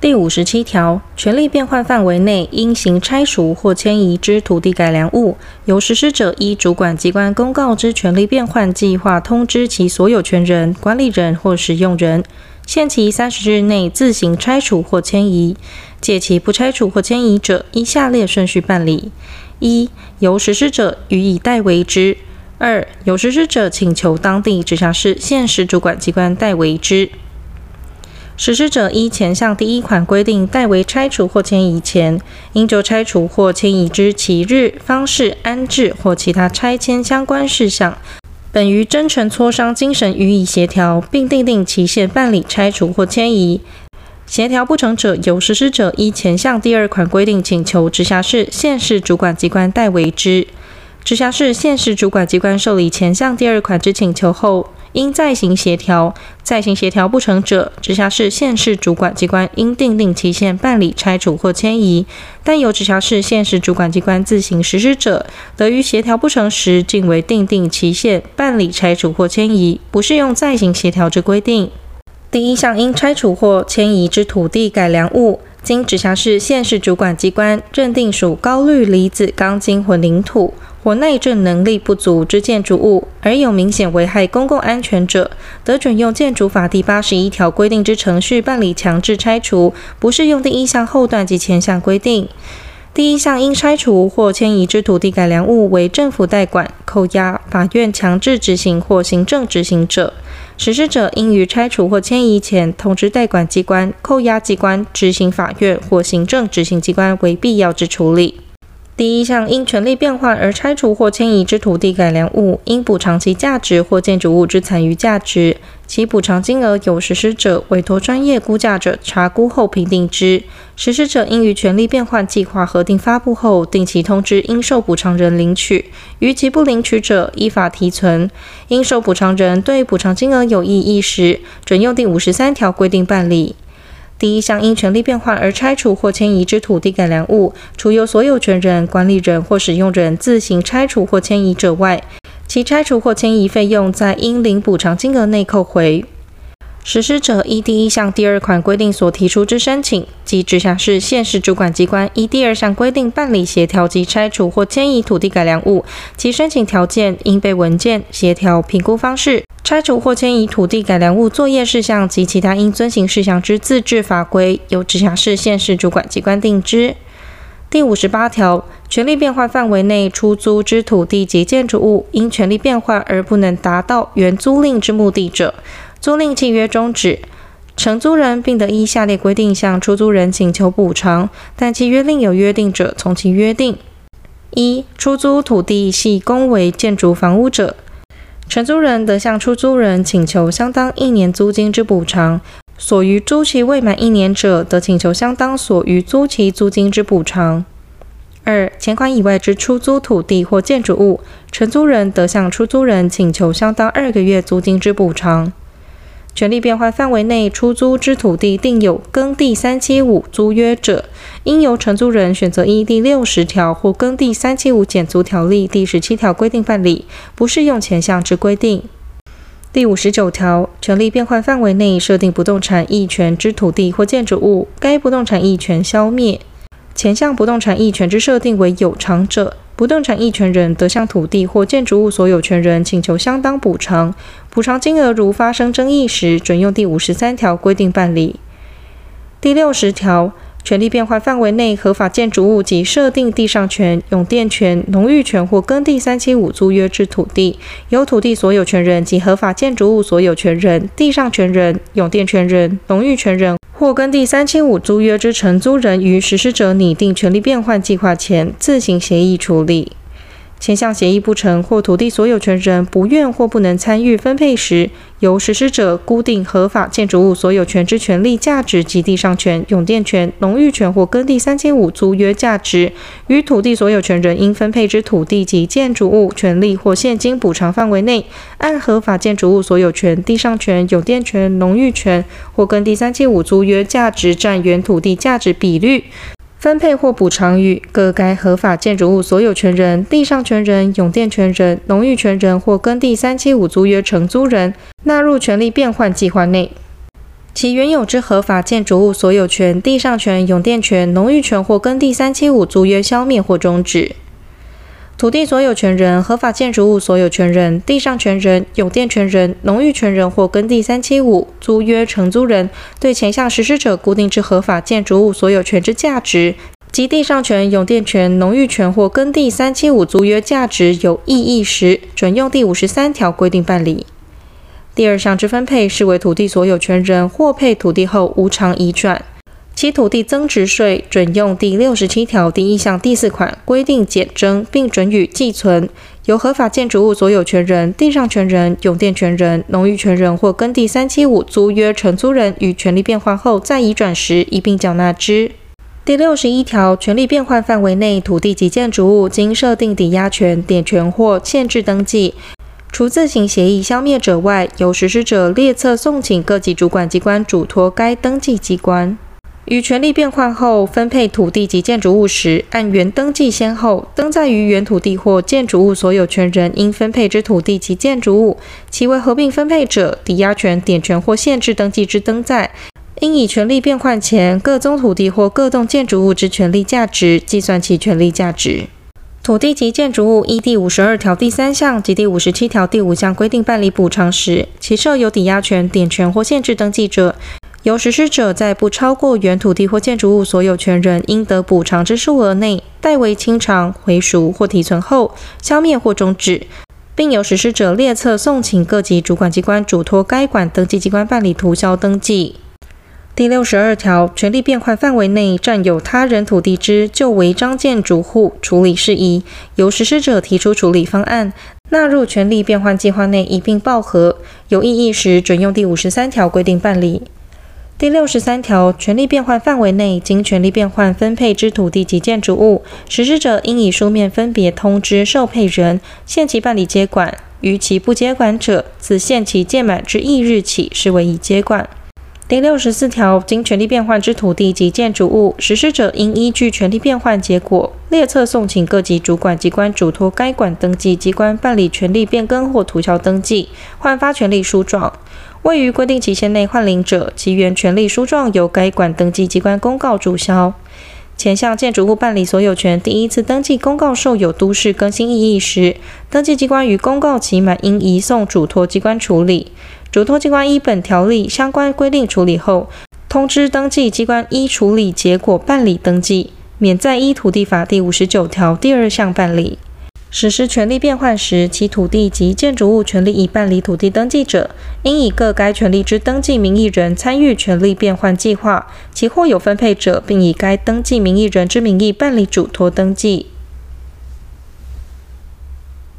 第五十七条，权利变换范围内应行拆除或迁移之土地改良物，由实施者依主管机关公告之权利变换计划通知其所有权人、管理人或使用人，限期三十日内自行拆除或迁移。届其不拆除或迁移者，依下列顺序办理：一、由实施者予以代为之；二、由实施者请求当地直辖市县市主管机关代为之。实施者依前项第一款规定代为拆除或迁移前，应就拆除或迁移之期日、方式、安置或其他拆迁相关事项，本于真诚磋商精神予以协调，并订定期限办理拆除或迁移。协调不成者，由实施者依前项第二款规定请求直辖市县市主管机关代为之。直辖市县市主管机关受理前项第二款之请求后，应再行协调，再行协调不成者，直辖市县市主管机关应订定期限办理拆除或迁移。但由直辖市县市主管机关自行实施者，得于协调不成时，径为订定期限办理拆除或迁移，不适用再行协调之规定。第一项应拆除或迁移之土地改良物，经直辖市县市主管机关认定属高氯离子钢筋混凝土。或耐震能力不足之建筑物，而有明显危害公共安全者，得准用建筑法第八十一条规定之程序办理强制拆除，不适用第一项后段及前项规定。第一项应拆除或迁移之土地改良物为政府代管、扣押、法院强制执行或行政执行者，实施者应于拆除或迁移前通知代管机关、扣押机关、执行法院或行政执行机关为必要之处理。第一项因权利变换而拆除或迁移之土地改良物，应补偿其价值或建筑物之残余价值，其补偿金额由实施者委托专业估价者查估后评定之。实施者应于权利变换计划核定发布后，定期通知应受补偿人领取，逾期不领取者，依法提存。应受补偿人对补偿金额有异议时，准用第五十三条规定办理。第一项因权利变换而拆除或迁移之土地改良物，除由所有权人、管理人或使用人自行拆除或迁移者外，其拆除或迁移费用在应领补偿金额内扣回。实施者依第一项第二款规定所提出之申请，及直辖市县市主管机关依第二项规定办理协调及拆除或迁移土地改良物，其申请条件、应备文件、协调评估方式。拆除或迁移土地改良物作业事项及其他应遵行事项之自治法规，由直辖市县市主管机关定之。第五十八条，权利变换范围内出租之土地及建筑物，因权利变换而不能达到原租赁之目的者，租赁契约终止，承租人并得依下列规定向出租人请求补偿，但契约另有约定者，从其约定。一、出租土地系公为建筑房屋者。承租人得向出租人请求相当一年租金之补偿，所余租期未满一年者，得请求相当所余租期租金之补偿。二、前款以外之出租土地或建筑物，承租人得向出租人请求相当二个月租金之补偿。权利变换范围内出租之土地定有耕地三七五租约者，应由承租人选择依第六十条或耕地三七五减租条例第十七条规定办理，不适用前项之规定。第五十九条，权利变换范围内设定不动产役权之土地或建筑物，该不动产役权消灭，前项不动产役权之设定为有偿者。不动产役权人得向土地或建筑物所有权人请求相当补偿，补偿金额如发生争议时，准用第五十三条规定办理。第六十条，权利变换范围内合法建筑物及设定地上权、永佃权、农域权或耕地三七五租约之土地，由土地所有权人及合法建筑物所有权人、地上权人、永佃权人、农域权人。或跟第三千五租约之承租人与实施者拟定权利变换计划前自行协议处理。前项协议不成，或土地所有权人不愿或不能参与分配时，由实施者估定合法建筑物所有权之权利价值及地上权、永佃权、农域权或耕地三千五租约价值，与土地所有权人应分配之土地及建筑物权利或现金补偿范围内，按合法建筑物所有权、地上权、永佃权、农域权或耕地三千五租约价值占原土地价值比率。分配或补偿予各该合法建筑物所有权人、地上权人、永电权人、农域权人或耕地三七五租约承租人，纳入权利变换计划内。其原有之合法建筑物所有权、地上权、永电权、农域权或耕地三七五租约消灭或终止。土地所有权人、合法建筑物所有权人、地上权人、永店权人、农域权人或耕地三七五租约承租人，对前项实施者固定之合法建筑物所有权之价值及地上权、永店权、农域权或耕地三七五租约价值有异议时，准用第五十三条规定办理。第二项之分配，视为土地所有权人获配土地后无偿移转。其土地增值税准用第六十七条第一项第四款规定减征，并准予寄存，由合法建筑物所有权人、地上权人、永店权人、农域权人或耕地三七五租约承租人与权利变换后再移转时一并缴纳之。第六十一条，权利变换范围内土地及建筑物经设定抵押权、典权或限制登记，除自行协议消灭者外，由实施者列册送请各级主管机关嘱托该登记机关。与权利变换后分配土地及建筑物时，按原登记先后登载于原土地或建筑物所有权人应分配之土地及建筑物，其为合并分配者，抵押权、典权或限制登记之登载，应以权利变换前各宗土地或各栋建筑物之权利价值计算其权利价值。土地及建筑物依第五十二条第三项及第五十七条第五项规定办理补偿时，其设有抵押权、典权或限制登记者，由实施者在不超过原土地或建筑物所有权人应得补偿之数额内，代为清偿、回赎或提存后，消灭或终止，并由实施者列册送请各级主管机关嘱托该管登记机关办理涂销登记。第六十二条，权利变换范围内占有他人土地之旧违章建筑户处理事宜，由实施者提出处理方案，纳入权利变换计划内一并报核，有异议时准用第五十三条规定办理。第六十三条，权利变换范围内经权利变换分配之土地及建筑物，实施者应以书面分别通知受配人，限期办理接管。逾期不接管者，自限期届满之翌日起视为已接管。第六十四条，经权利变换之土地及建筑物，实施者应依据权利变换结果，列册送请各级主管机关嘱托该管登记机关办理权利变更或涂销登记，换发权利书状。位于规定期限内换领者，其原权利书状由该管登记机关公告注销。前项建筑物办理所有权第一次登记公告受有都市更新异议时，登记机关于公告期满应移送嘱托机关处理。嘱托机关依本条例相关规定处理后，通知登记机关依处理结果办理登记，免再依土地法第五十九条第二项办理。实施权利变换时，其土地及建筑物权利已办理土地登记者，应以各该权利之登记名义人参与权利变换计划；其或有分配者，并以该登记名义人之名义办理嘱托登记。